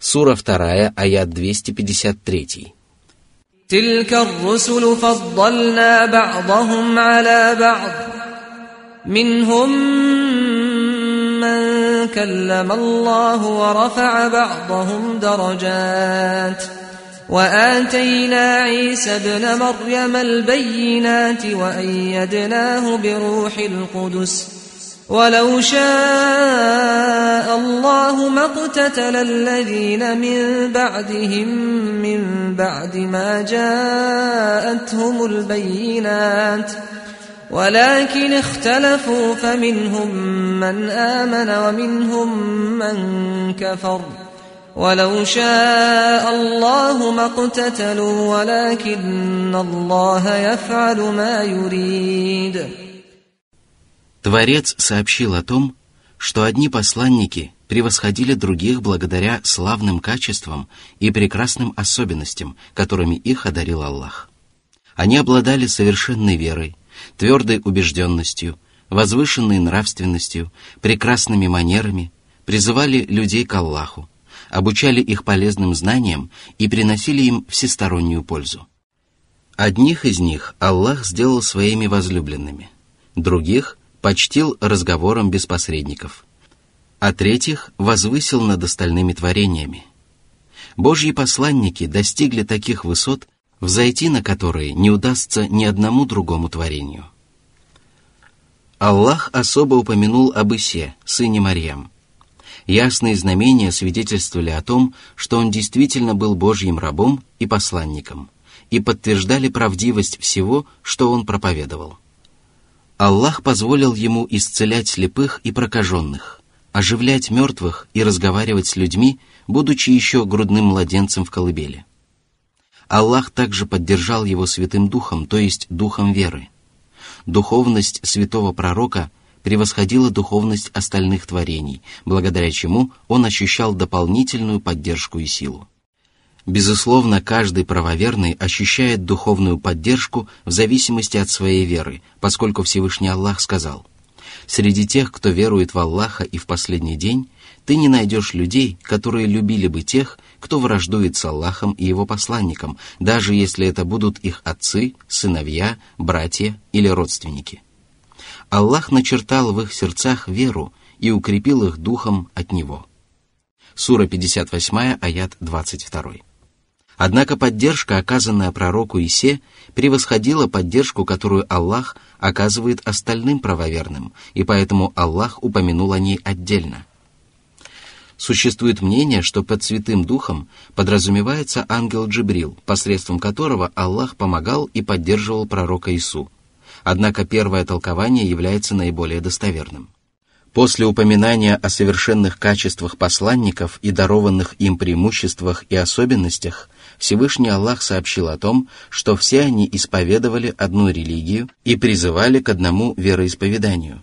Сура 2, аят 253. تلك الرسل فضلنا بعضهم على بعض منهم من كلم الله ورفع بعضهم درجات واتينا عيسى ابن مريم البينات وايدناه بروح القدس ولو شاء الله ما اقتتل الذين من بعدهم من بعد ما جاءتهم البينات. ولكن اختلفوا فمنهم من آمن ومنهم من كفر. ولو شاء الله ما اقتتلوا ولكن الله يفعل ما يريد. Творец сообщил о том, что одни посланники превосходили других благодаря славным качествам и прекрасным особенностям, которыми их одарил Аллах. Они обладали совершенной верой, твердой убежденностью, возвышенной нравственностью, прекрасными манерами, призывали людей к Аллаху, обучали их полезным знаниям и приносили им всестороннюю пользу. Одних из них Аллах сделал своими возлюбленными, других почтил разговором без посредников, а третьих возвысил над остальными творениями. Божьи посланники достигли таких высот, взойти на которые не удастся ни одному другому творению. Аллах особо упомянул об Исе, сыне Марьям. Ясные знамения свидетельствовали о том, что он действительно был Божьим рабом и посланником, и подтверждали правдивость всего, что он проповедовал. Аллах позволил ему исцелять слепых и прокаженных, оживлять мертвых и разговаривать с людьми, будучи еще грудным младенцем в колыбели. Аллах также поддержал его Святым Духом, то есть Духом веры. Духовность святого пророка превосходила духовность остальных творений, благодаря чему он ощущал дополнительную поддержку и силу. Безусловно, каждый правоверный ощущает духовную поддержку в зависимости от своей веры, поскольку Всевышний Аллах сказал, «Среди тех, кто верует в Аллаха и в последний день, ты не найдешь людей, которые любили бы тех, кто враждует с Аллахом и его посланником, даже если это будут их отцы, сыновья, братья или родственники». Аллах начертал в их сердцах веру и укрепил их духом от Него. Сура 58, аят 22. Однако поддержка, оказанная пророку Исе, превосходила поддержку, которую Аллах оказывает остальным правоверным, и поэтому Аллах упомянул о ней отдельно. Существует мнение, что под Святым Духом подразумевается ангел Джибрил, посредством которого Аллах помогал и поддерживал пророка Ису. Однако первое толкование является наиболее достоверным. После упоминания о совершенных качествах посланников и дарованных им преимуществах и особенностях, Всевышний Аллах сообщил о том, что все они исповедовали одну религию и призывали к одному вероисповеданию.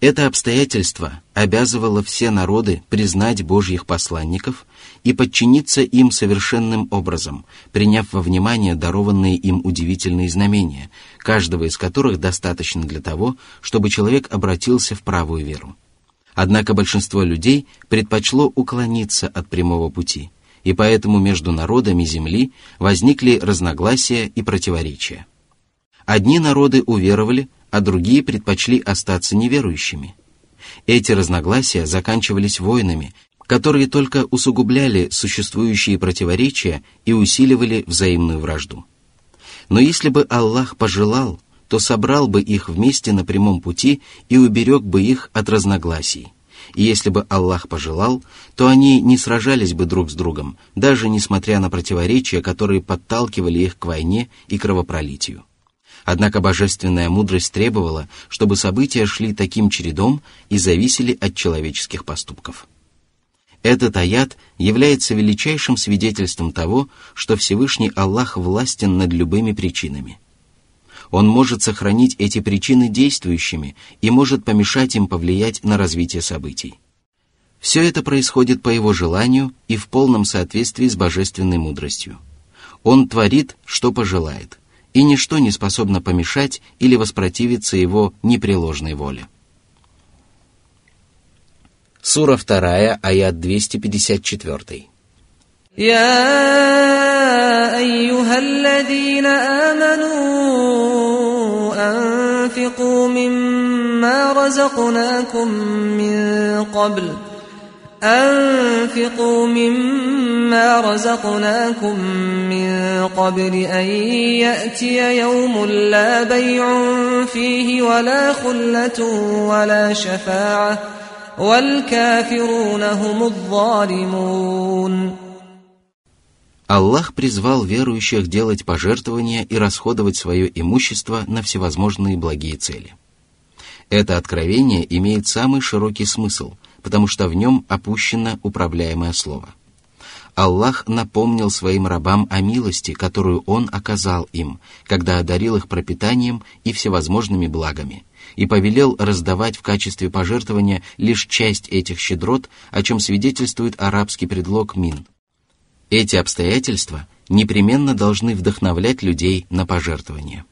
Это обстоятельство обязывало все народы признать Божьих посланников и подчиниться им совершенным образом, приняв во внимание дарованные им удивительные знамения, каждого из которых достаточно для того, чтобы человек обратился в правую веру. Однако большинство людей предпочло уклониться от прямого пути – и поэтому между народами земли возникли разногласия и противоречия. Одни народы уверовали, а другие предпочли остаться неверующими. Эти разногласия заканчивались войнами, которые только усугубляли существующие противоречия и усиливали взаимную вражду. Но если бы Аллах пожелал, то собрал бы их вместе на прямом пути и уберег бы их от разногласий – и если бы Аллах пожелал, то они не сражались бы друг с другом, даже несмотря на противоречия, которые подталкивали их к войне и кровопролитию. Однако божественная мудрость требовала, чтобы события шли таким чередом и зависели от человеческих поступков. Этот аят является величайшим свидетельством того, что Всевышний Аллах властен над любыми причинами. Он может сохранить эти причины действующими и может помешать им повлиять на развитие событий. Все это происходит по его желанию и в полном соответствии с божественной мудростью. Он творит, что пожелает, и ничто не способно помешать или воспротивиться его непреложной воле. Сура 2, аят 254. يا أيها الذين آمنوا أنفقوا مما رزقناكم من قبل أنفقوا مما رزقناكم من قبل أن يأتي يوم لا بيع فيه ولا خلة ولا شفاعة والكافرون هم الظالمون Аллах призвал верующих делать пожертвования и расходовать свое имущество на всевозможные благие цели. Это откровение имеет самый широкий смысл, потому что в нем опущено управляемое слово. Аллах напомнил своим рабам о милости, которую Он оказал им, когда одарил их пропитанием и всевозможными благами, и повелел раздавать в качестве пожертвования лишь часть этих щедрот, о чем свидетельствует арабский предлог «мин», эти обстоятельства непременно должны вдохновлять людей на пожертвование.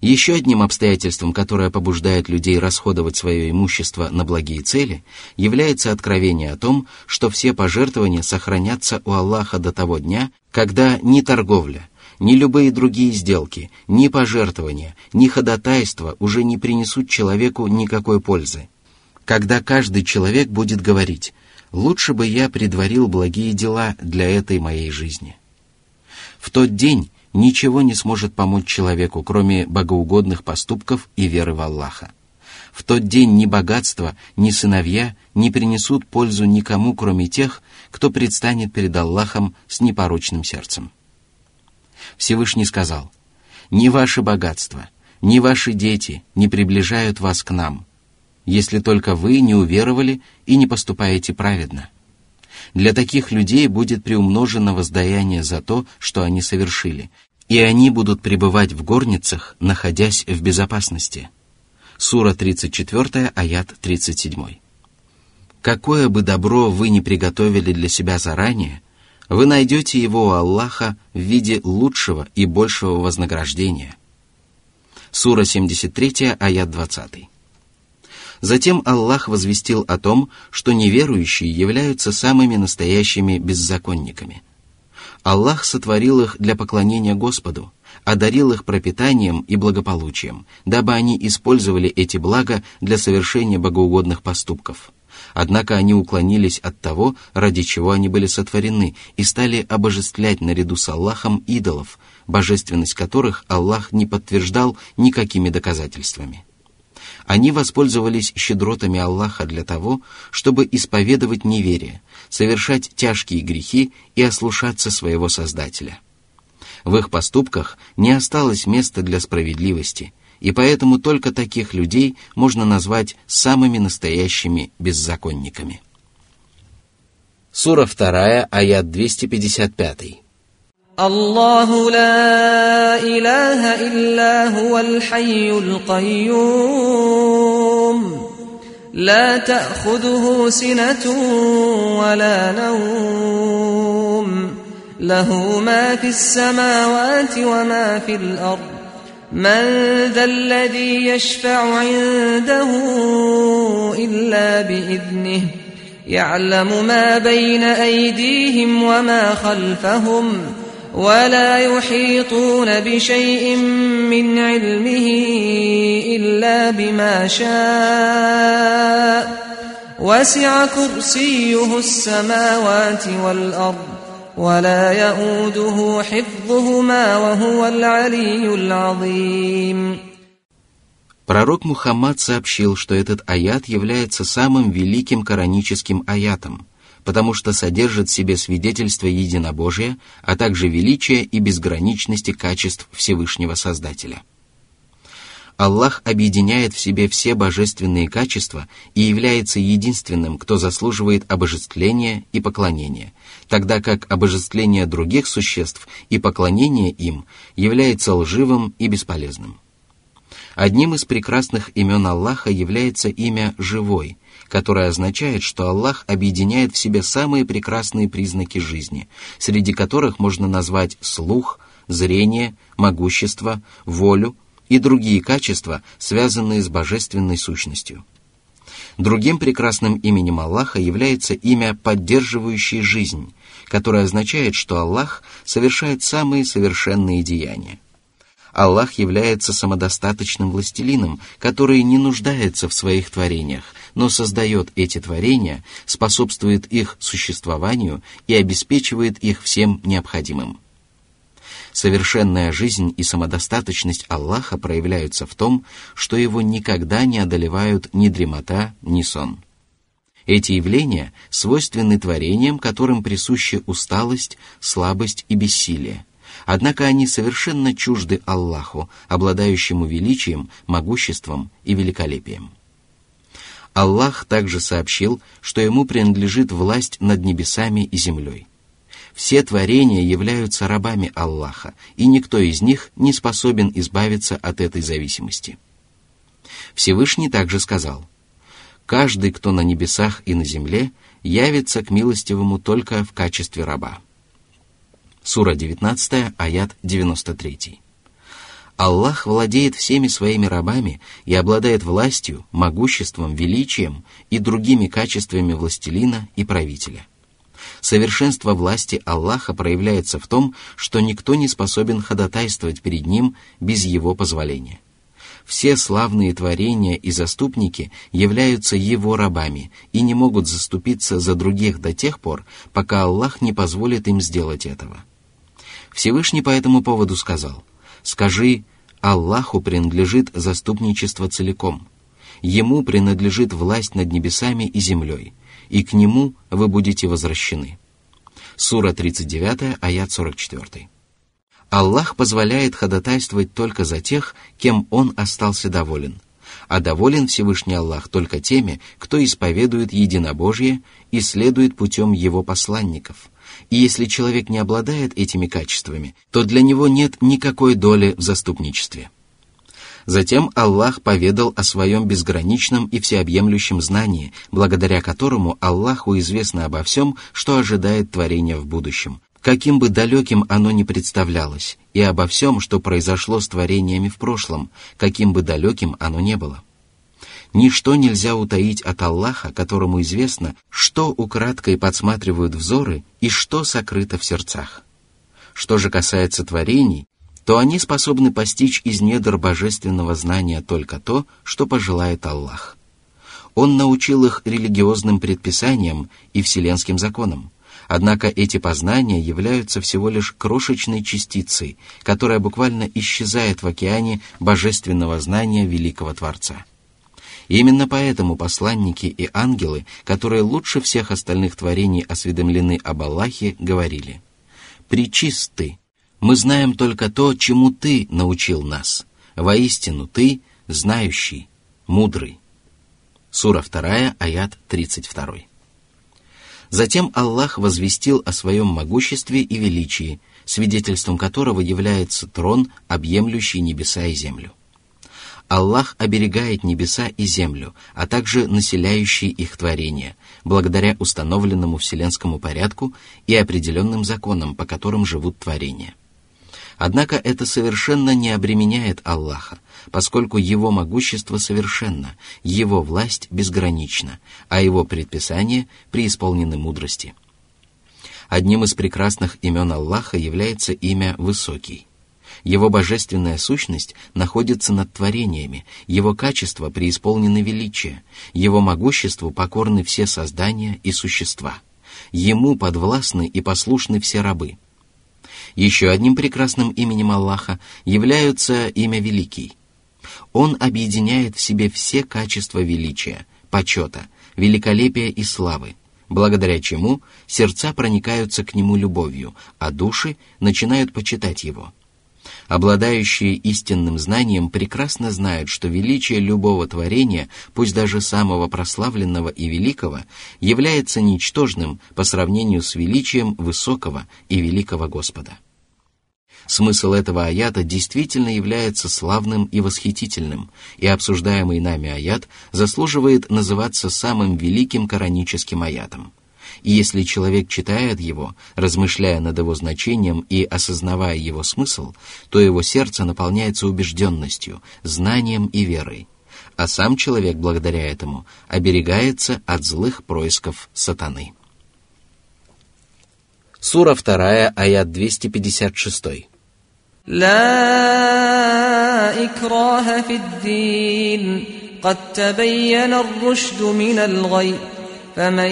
Еще одним обстоятельством, которое побуждает людей расходовать свое имущество на благие цели, является откровение о том, что все пожертвования сохранятся у Аллаха до того дня, когда ни торговля, ни любые другие сделки, ни пожертвования, ни ходатайства уже не принесут человеку никакой пользы. Когда каждый человек будет говорить лучше бы я предварил благие дела для этой моей жизни. В тот день ничего не сможет помочь человеку, кроме богоугодных поступков и веры в Аллаха. В тот день ни богатство, ни сыновья не принесут пользу никому, кроме тех, кто предстанет перед Аллахом с непорочным сердцем. Всевышний сказал, «Ни ваше богатство, ни ваши дети не приближают вас к нам, если только вы не уверовали и не поступаете праведно. Для таких людей будет приумножено воздаяние за то, что они совершили, и они будут пребывать в горницах, находясь в безопасности. Сура 34, аят 37. Какое бы добро вы ни приготовили для себя заранее, вы найдете его у Аллаха в виде лучшего и большего вознаграждения. Сура 73, аят 20. Затем Аллах возвестил о том, что неверующие являются самыми настоящими беззаконниками. Аллах сотворил их для поклонения Господу, одарил их пропитанием и благополучием, дабы они использовали эти блага для совершения богоугодных поступков. Однако они уклонились от того, ради чего они были сотворены, и стали обожествлять наряду с Аллахом идолов, божественность которых Аллах не подтверждал никакими доказательствами. Они воспользовались щедротами Аллаха для того, чтобы исповедовать неверие, совершать тяжкие грехи и ослушаться своего Создателя. В их поступках не осталось места для справедливости, и поэтому только таких людей можно назвать самыми настоящими беззаконниками. Сура 2, аят 255. الله لا إله إلا هو الحي القيوم. لا تأخذه سنة ولا نوم. له ما في السماوات وما في الأرض. من ذا الذي يشفع عنده إلا بإذنه. يعلم ما بين أيديهم وما خلفهم ۖ. ولا يحيطون بشيء من علمه إلا بما شاء وسع كرسيه السماوات والأرض ولا يؤوده حفظهما وهو العلي العظيم Пророк Мухаммад сообщил, что этот аят является самым великим кораническим аятом – потому что содержит в себе свидетельство единобожия, а также величия и безграничности качеств Всевышнего Создателя. Аллах объединяет в себе все божественные качества и является единственным, кто заслуживает обожествления и поклонения, тогда как обожествление других существ и поклонение им является лживым и бесполезным. Одним из прекрасных имен Аллаха является имя «Живой», которое означает, что Аллах объединяет в себе самые прекрасные признаки жизни, среди которых можно назвать слух, зрение, могущество, волю и другие качества, связанные с божественной сущностью. Другим прекрасным именем Аллаха является имя «поддерживающий жизнь», которое означает, что Аллах совершает самые совершенные деяния. Аллах является самодостаточным властелином, который не нуждается в своих творениях, но создает эти творения, способствует их существованию и обеспечивает их всем необходимым. Совершенная жизнь и самодостаточность Аллаха проявляются в том, что его никогда не одолевают ни дремота, ни сон. Эти явления свойственны творениям, которым присущи усталость, слабость и бессилие. Однако они совершенно чужды Аллаху, обладающему величием, могуществом и великолепием. Аллах также сообщил, что ему принадлежит власть над небесами и землей. Все творения являются рабами Аллаха, и никто из них не способен избавиться от этой зависимости. Всевышний также сказал, «Каждый, кто на небесах и на земле, явится к милостивому только в качестве раба». Сура 19, аят 93. Аллах владеет всеми своими рабами и обладает властью, могуществом, величием и другими качествами властелина и правителя – Совершенство власти Аллаха проявляется в том, что никто не способен ходатайствовать перед Ним без Его позволения. Все славные творения и заступники являются Его рабами и не могут заступиться за других до тех пор, пока Аллах не позволит им сделать этого. Всевышний по этому поводу сказал, «Скажи, Аллаху принадлежит заступничество целиком. Ему принадлежит власть над небесами и землей, и к нему вы будете возвращены. Сура 39, аят 44. Аллах позволяет ходатайствовать только за тех, кем Он остался доволен, а доволен Всевышний Аллах только теми, кто исповедует единобожие и следует путем Его посланников. И если человек не обладает этими качествами, то для него нет никакой доли в заступничестве. Затем Аллах поведал о своем безграничном и всеобъемлющем знании, благодаря которому Аллаху известно обо всем, что ожидает творения в будущем, каким бы далеким оно ни представлялось, и обо всем, что произошло с творениями в прошлом, каким бы далеким оно не было. Ничто нельзя утаить от Аллаха, которому известно, что украдкой подсматривают взоры и что сокрыто в сердцах. Что же касается творений, то они способны постичь из недр божественного знания только то, что пожелает Аллах. Он научил их религиозным предписаниям и вселенским законам. Однако эти познания являются всего лишь крошечной частицей, которая буквально исчезает в океане божественного знания великого Творца. Именно поэтому посланники и ангелы, которые лучше всех остальных творений осведомлены об Аллахе, говорили «Причисты, мы знаем только то, чему Ты научил нас. Воистину Ты знающий, мудрый. Сура 2, аят 32. Затем Аллах возвестил о своем могуществе и величии, свидетельством которого является трон, объемлющий небеса и землю. Аллах оберегает небеса и землю, а также населяющие их творения, благодаря установленному вселенскому порядку и определенным законам, по которым живут творения – Однако это совершенно не обременяет Аллаха, поскольку Его могущество совершенно, Его власть безгранична, а Его предписания преисполнены мудрости. Одним из прекрасных имен Аллаха является имя Высокий. Его божественная сущность находится над творениями, его качества преисполнены величия, его могуществу покорны все создания и существа. Ему подвластны и послушны все рабы – еще одним прекрасным именем Аллаха является имя Великий. Он объединяет в себе все качества величия, почета, великолепия и славы, благодаря чему сердца проникаются к нему любовью, а души начинают почитать его. Обладающие истинным знанием прекрасно знают, что величие любого творения, пусть даже самого прославленного и великого, является ничтожным по сравнению с величием высокого и великого Господа. Смысл этого аята действительно является славным и восхитительным, и обсуждаемый нами аят заслуживает называться самым великим кораническим аятом И если человек читает его, размышляя над его значением и осознавая его смысл, то его сердце наполняется убежденностью, знанием и верой. а сам человек благодаря этому оберегается от злых происков сатаны. Сура 2, аят 256. لا إكراه في الدين قد تبين الرشد من الغي فمن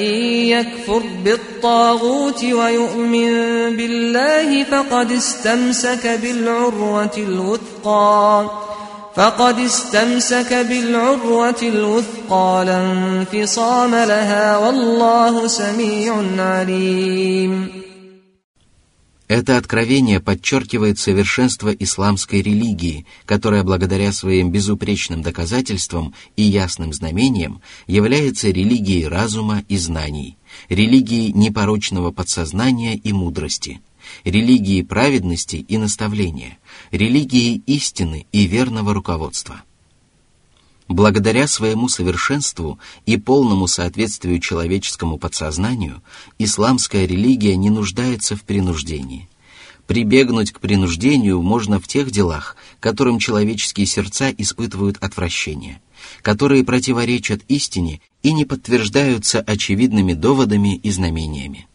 يكفر بالطاغوت ويؤمن بالله فقد استمسك بالعروة الوثقى. فقد استمسك بالعروة الوثقى. لا انفصام لها والله سميع عليم. Это откровение подчеркивает совершенство исламской религии, которая благодаря своим безупречным доказательствам и ясным знамениям является религией разума и знаний, религией непорочного подсознания и мудрости, религией праведности и наставления, религией истины и верного руководства – Благодаря своему совершенству и полному соответствию человеческому подсознанию, исламская религия не нуждается в принуждении. Прибегнуть к принуждению можно в тех делах, которым человеческие сердца испытывают отвращение, которые противоречат истине и не подтверждаются очевидными доводами и знамениями.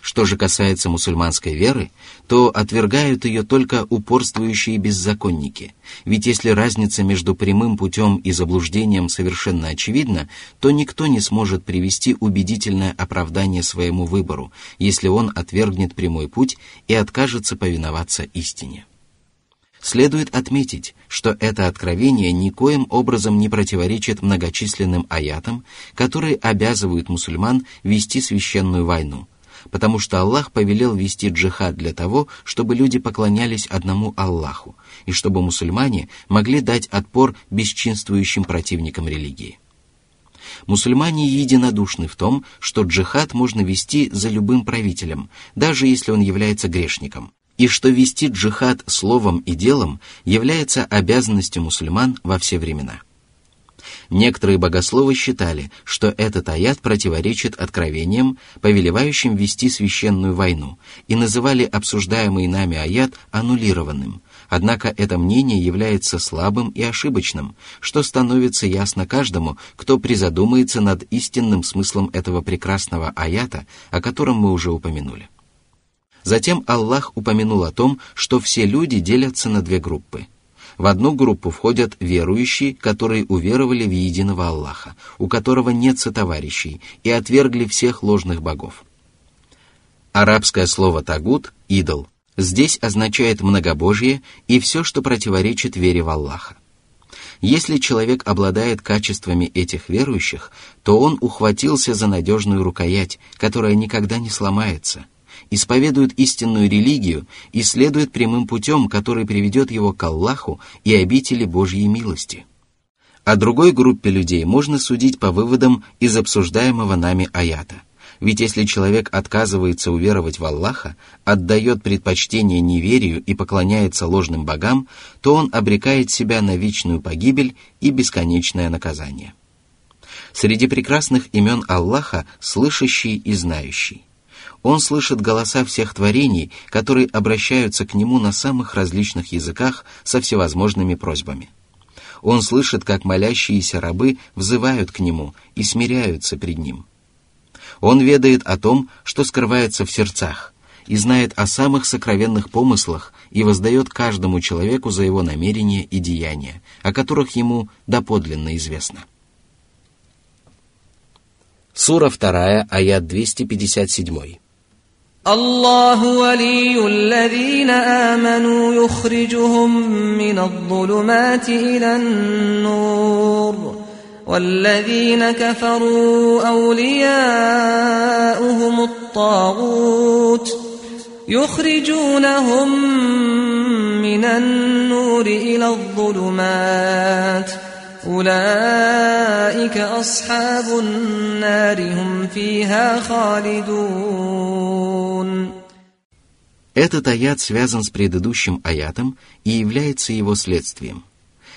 Что же касается мусульманской веры, то отвергают ее только упорствующие беззаконники. Ведь если разница между прямым путем и заблуждением совершенно очевидна, то никто не сможет привести убедительное оправдание своему выбору, если он отвергнет прямой путь и откажется повиноваться истине. Следует отметить, что это откровение никоим образом не противоречит многочисленным аятам, которые обязывают мусульман вести священную войну – потому что Аллах повелел вести джихад для того, чтобы люди поклонялись одному Аллаху, и чтобы мусульмане могли дать отпор бесчинствующим противникам религии. Мусульмане единодушны в том, что джихад можно вести за любым правителем, даже если он является грешником, и что вести джихад словом и делом является обязанностью мусульман во все времена – Некоторые богословы считали, что этот аят противоречит откровениям, повелевающим вести священную войну, и называли обсуждаемый нами аят аннулированным. Однако это мнение является слабым и ошибочным, что становится ясно каждому, кто призадумается над истинным смыслом этого прекрасного аята, о котором мы уже упомянули. Затем Аллах упомянул о том, что все люди делятся на две группы – в одну группу входят верующие, которые уверовали в единого Аллаха, у которого нет сотоварищей, и отвергли всех ложных богов. Арабское слово «тагут» — «идол» здесь означает многобожие и все, что противоречит вере в Аллаха. Если человек обладает качествами этих верующих, то он ухватился за надежную рукоять, которая никогда не сломается – исповедует истинную религию и следует прямым путем, который приведет его к Аллаху и обители Божьей милости. О другой группе людей можно судить по выводам из обсуждаемого нами аята. Ведь если человек отказывается уверовать в Аллаха, отдает предпочтение неверию и поклоняется ложным богам, то он обрекает себя на вечную погибель и бесконечное наказание. Среди прекрасных имен Аллаха – слышащий и знающий. Он слышит голоса всех творений, которые обращаются к Нему на самых различных языках со всевозможными просьбами. Он слышит, как молящиеся рабы взывают к Нему и смиряются пред Ним. Он ведает о том, что скрывается в сердцах, и знает о самых сокровенных помыслах и воздает каждому человеку за его намерения и деяния, о которых ему доподлинно известно. Сура 2, аят 257. الله ولي الذين آمنوا يخرجهم من الظلمات إلى النور. والذين كفروا أولياؤهم الطاغوت يخرجونهم من النور إلى الظلمات ۖ. أولئك أصحاب النار هم فيها خالدون. Этот аят связан с предыдущим аятом и является его следствием.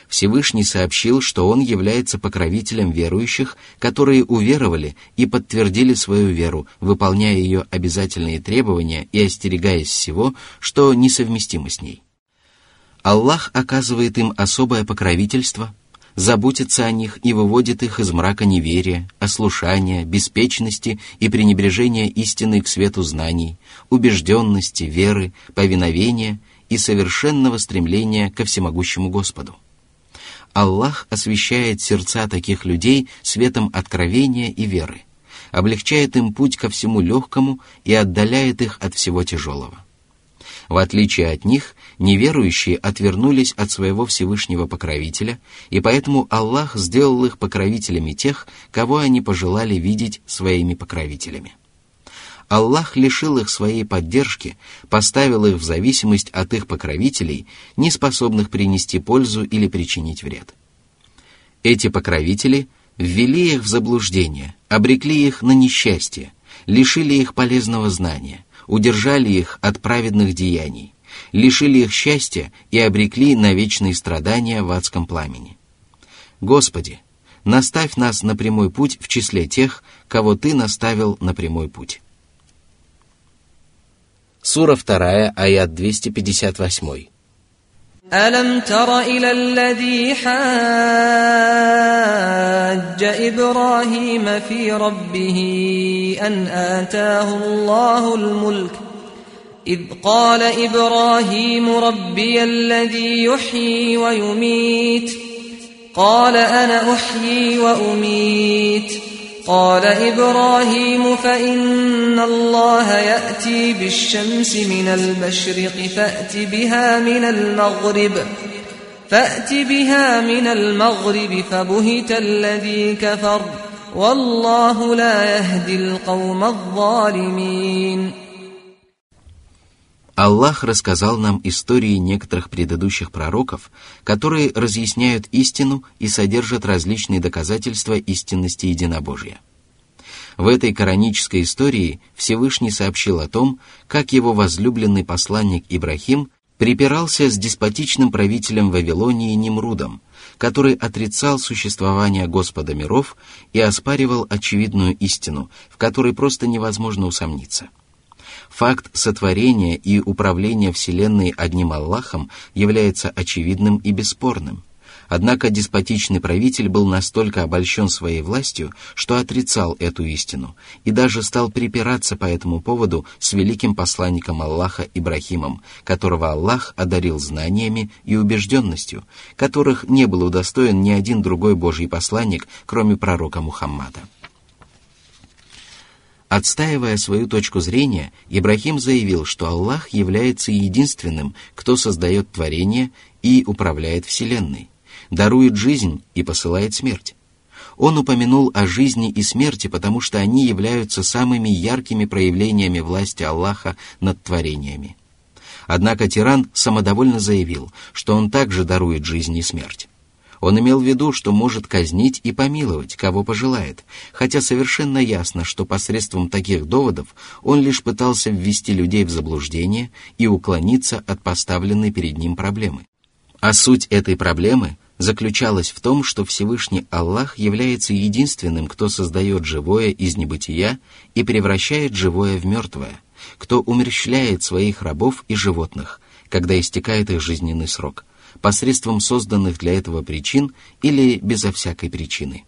Всевышний сообщил, что Он является покровителем верующих, которые уверовали и подтвердили свою веру, выполняя ее обязательные требования и остерегаясь всего, что несовместимо с ней. Аллах оказывает им особое покровительство, заботится о них и выводит их из мрака неверия, ослушания, беспечности и пренебрежения истины к свету знаний, убежденности, веры, повиновения и совершенного стремления ко всемогущему Господу. Аллах освещает сердца таких людей светом откровения и веры, облегчает им путь ко всему легкому и отдаляет их от всего тяжелого. В отличие от них, неверующие отвернулись от своего Всевышнего покровителя, и поэтому Аллах сделал их покровителями тех, кого они пожелали видеть своими покровителями. Аллах лишил их своей поддержки, поставил их в зависимость от их покровителей, не способных принести пользу или причинить вред. Эти покровители ввели их в заблуждение, обрекли их на несчастье, лишили их полезного знания – удержали их от праведных деяний, лишили их счастья и обрекли на вечные страдания в адском пламени. Господи, наставь нас на прямой путь в числе тех, кого Ты наставил на прямой путь. Сура 2, аят 258. ألم تر إلى الذي حاج إبراهيم في ربه أن آتاه الله الملك؟ إذ قال إبراهيم ربي الذي يحيي ويميت قال أنا أحيي وأميت. قال إبراهيم فإن الله يأتي بالشمس من المشرق فأت بها من المغرب فأت بها من المغرب فبهت الذي كفر والله لا يهدي القوم الظالمين Аллах рассказал нам истории некоторых предыдущих пророков, которые разъясняют истину и содержат различные доказательства истинности единобожия. В этой коранической истории Всевышний сообщил о том, как его возлюбленный посланник Ибрахим припирался с деспотичным правителем Вавилонии Немрудом, который отрицал существование Господа миров и оспаривал очевидную истину, в которой просто невозможно усомниться – Факт сотворения и управления Вселенной одним Аллахом является очевидным и бесспорным. Однако деспотичный правитель был настолько обольщен своей властью, что отрицал эту истину и даже стал припираться по этому поводу с великим посланником Аллаха Ибрахимом, которого Аллах одарил знаниями и убежденностью, которых не был удостоен ни один другой Божий посланник, кроме пророка Мухаммада. Отстаивая свою точку зрения, Ибрахим заявил, что Аллах является единственным, кто создает творение и управляет Вселенной, дарует жизнь и посылает смерть. Он упомянул о жизни и смерти, потому что они являются самыми яркими проявлениями власти Аллаха над творениями. Однако тиран самодовольно заявил, что он также дарует жизнь и смерть. Он имел в виду, что может казнить и помиловать, кого пожелает, хотя совершенно ясно, что посредством таких доводов он лишь пытался ввести людей в заблуждение и уклониться от поставленной перед ним проблемы. А суть этой проблемы заключалась в том, что Всевышний Аллах является единственным, кто создает живое из небытия и превращает живое в мертвое, кто умерщвляет своих рабов и животных, когда истекает их жизненный срок – посредством созданных для этого причин или безо всякой причины.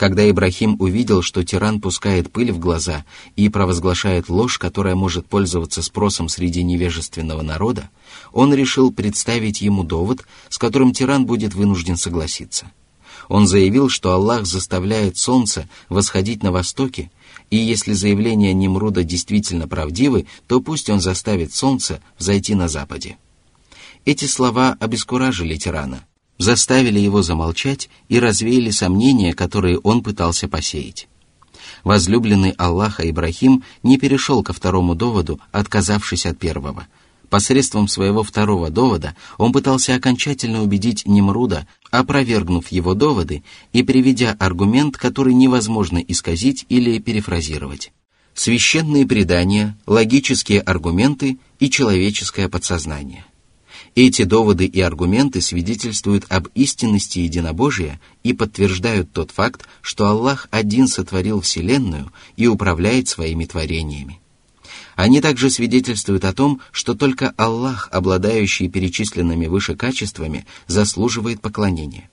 Когда Ибрахим увидел, что тиран пускает пыль в глаза и провозглашает ложь, которая может пользоваться спросом среди невежественного народа, он решил представить ему довод, с которым тиран будет вынужден согласиться. Он заявил, что Аллах заставляет солнце восходить на востоке, и если заявления Немруда действительно правдивы, то пусть он заставит солнце взойти на западе. Эти слова обескуражили тирана, заставили его замолчать и развеяли сомнения, которые он пытался посеять. Возлюбленный Аллаха Ибрахим не перешел ко второму доводу, отказавшись от первого. Посредством своего второго довода он пытался окончательно убедить Немруда, опровергнув его доводы и приведя аргумент, который невозможно исказить или перефразировать. Священные предания, логические аргументы и человеческое подсознание. Эти доводы и аргументы свидетельствуют об истинности единобожия и подтверждают тот факт, что Аллах один сотворил Вселенную и управляет своими творениями. Они также свидетельствуют о том, что только Аллах, обладающий перечисленными выше качествами, заслуживает поклонения.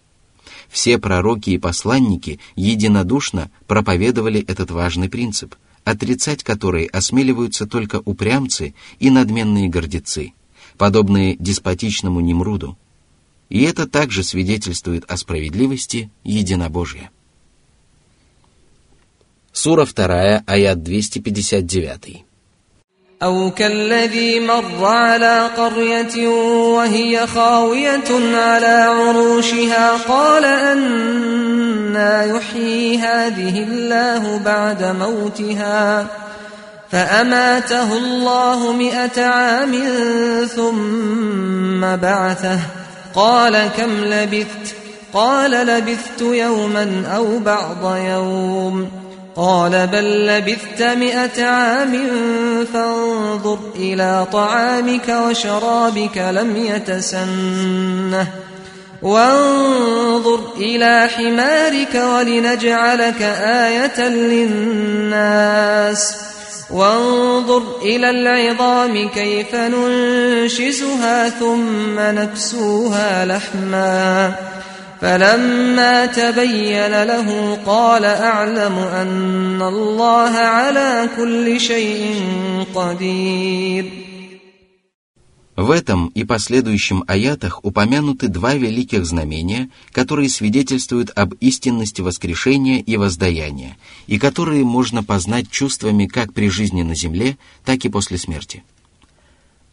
Все пророки и посланники единодушно проповедовали этот важный принцип, отрицать который осмеливаются только упрямцы и надменные гордецы, подобные деспотичному Немруду. И это также свидетельствует о справедливости единобожия. Сура 2, аят 259. أو كالذي مر على قرية وهي خاوية على عروشها قال أنا يحيي هذه الله بعد موتها فأماته الله مئة عام ثم بعثه. قال كم لبثت؟ قال لبثت يوما أو بعض يوم. قال بل لبثت مئة عام فانظر إلى طعامك وشرابك لم يتسنه. وانظر إلى حمارك ولنجعلك آية للناس. وانظر إلى العظام كيف ننشزها ثم نكسوها لحماً. فلما تبين له قال أعلم أن الله على كل شيء قدير. В этом и последующем аятах упомянуты два великих знамения, которые свидетельствуют об истинности воскрешения и воздаяния, и которые можно познать чувствами как при жизни на земле, так и после смерти.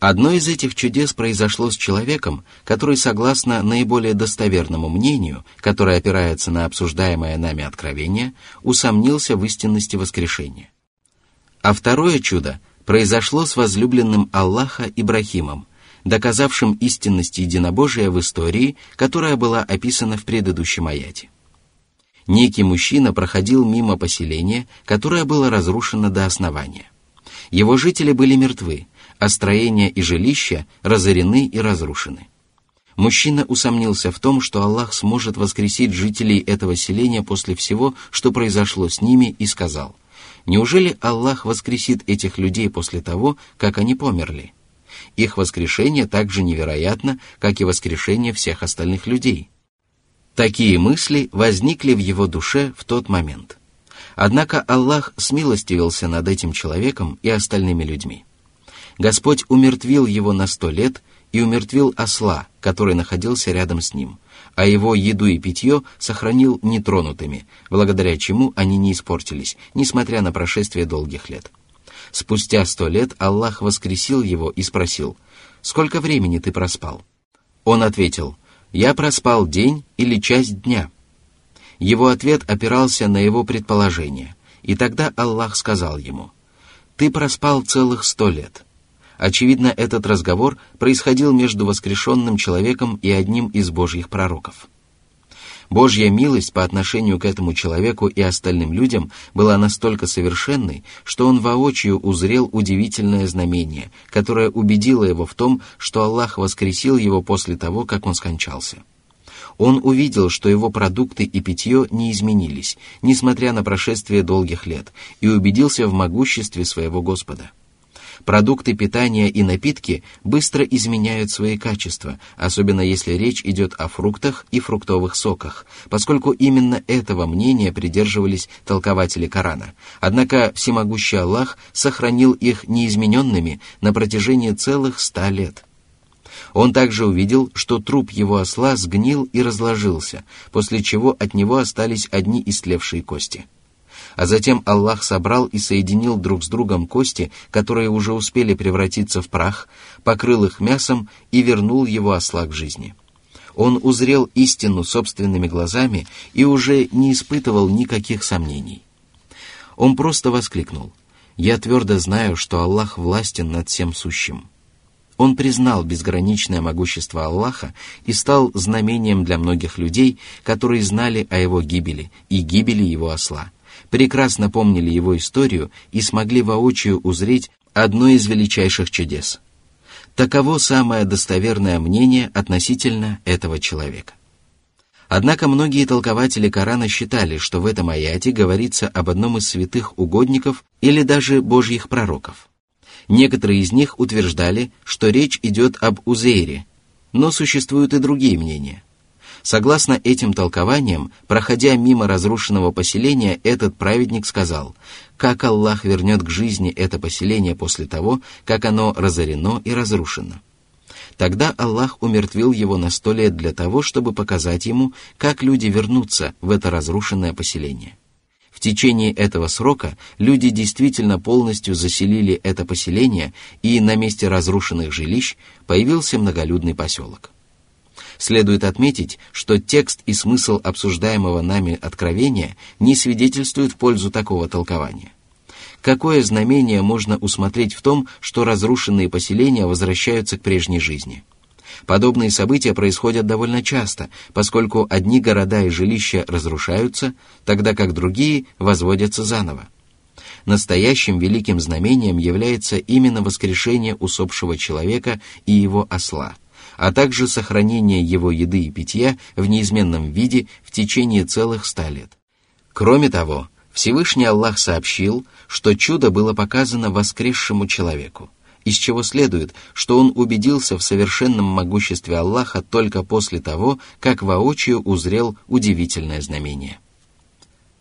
Одно из этих чудес произошло с человеком, который, согласно наиболее достоверному мнению, которое опирается на обсуждаемое нами откровение, усомнился в истинности воскрешения. А второе чудо произошло с возлюбленным Аллаха Ибрахимом, доказавшим истинность единобожия в истории, которая была описана в предыдущем аяте. Некий мужчина проходил мимо поселения, которое было разрушено до основания. Его жители были мертвы, а строения и жилища разорены и разрушены. Мужчина усомнился в том, что Аллах сможет воскресить жителей этого селения после всего, что произошло с ними, и сказал, «Неужели Аллах воскресит этих людей после того, как они померли? Их воскрешение так же невероятно, как и воскрешение всех остальных людей». Такие мысли возникли в его душе в тот момент. Однако Аллах смилостивился над этим человеком и остальными людьми. Господь умертвил его на сто лет и умертвил осла, который находился рядом с ним, а его еду и питье сохранил нетронутыми, благодаря чему они не испортились, несмотря на прошествие долгих лет. Спустя сто лет Аллах воскресил его и спросил, «Сколько времени ты проспал?» Он ответил, «Я проспал день или часть дня». Его ответ опирался на его предположение, и тогда Аллах сказал ему, «Ты проспал целых сто лет». Очевидно, этот разговор происходил между воскрешенным человеком и одним из божьих пророков. Божья милость по отношению к этому человеку и остальным людям была настолько совершенной, что он воочию узрел удивительное знамение, которое убедило его в том, что Аллах воскресил его после того, как он скончался. Он увидел, что его продукты и питье не изменились, несмотря на прошествие долгих лет, и убедился в могуществе своего Господа – Продукты питания и напитки быстро изменяют свои качества, особенно если речь идет о фруктах и фруктовых соках, поскольку именно этого мнения придерживались толкователи Корана. Однако всемогущий Аллах сохранил их неизмененными на протяжении целых ста лет. Он также увидел, что труп его осла сгнил и разложился, после чего от него остались одни истлевшие кости – а затем Аллах собрал и соединил друг с другом кости, которые уже успели превратиться в прах, покрыл их мясом и вернул его осла к жизни. Он узрел истину собственными глазами и уже не испытывал никаких сомнений. Он просто воскликнул, «Я твердо знаю, что Аллах властен над всем сущим». Он признал безграничное могущество Аллаха и стал знамением для многих людей, которые знали о его гибели и гибели его осла прекрасно помнили его историю и смогли воочию узреть одно из величайших чудес. Таково самое достоверное мнение относительно этого человека. Однако многие толкователи Корана считали, что в этом аяте говорится об одном из святых угодников или даже божьих пророков. Некоторые из них утверждали, что речь идет об Узейре, но существуют и другие мнения – Согласно этим толкованиям, проходя мимо разрушенного поселения, этот праведник сказал, как Аллах вернет к жизни это поселение после того, как оно разорено и разрушено. Тогда Аллах умертвил его на сто лет для того, чтобы показать ему, как люди вернутся в это разрушенное поселение. В течение этого срока люди действительно полностью заселили это поселение, и на месте разрушенных жилищ появился многолюдный поселок. Следует отметить, что текст и смысл обсуждаемого нами откровения не свидетельствуют в пользу такого толкования. Какое знамение можно усмотреть в том, что разрушенные поселения возвращаются к прежней жизни? Подобные события происходят довольно часто, поскольку одни города и жилища разрушаются, тогда как другие возводятся заново. Настоящим великим знамением является именно воскрешение усопшего человека и его осла, а также сохранение его еды и питья в неизменном виде в течение целых ста лет. Кроме того, Всевышний Аллах сообщил, что чудо было показано воскресшему человеку, из чего следует, что он убедился в совершенном могуществе Аллаха только после того, как воочию узрел удивительное знамение.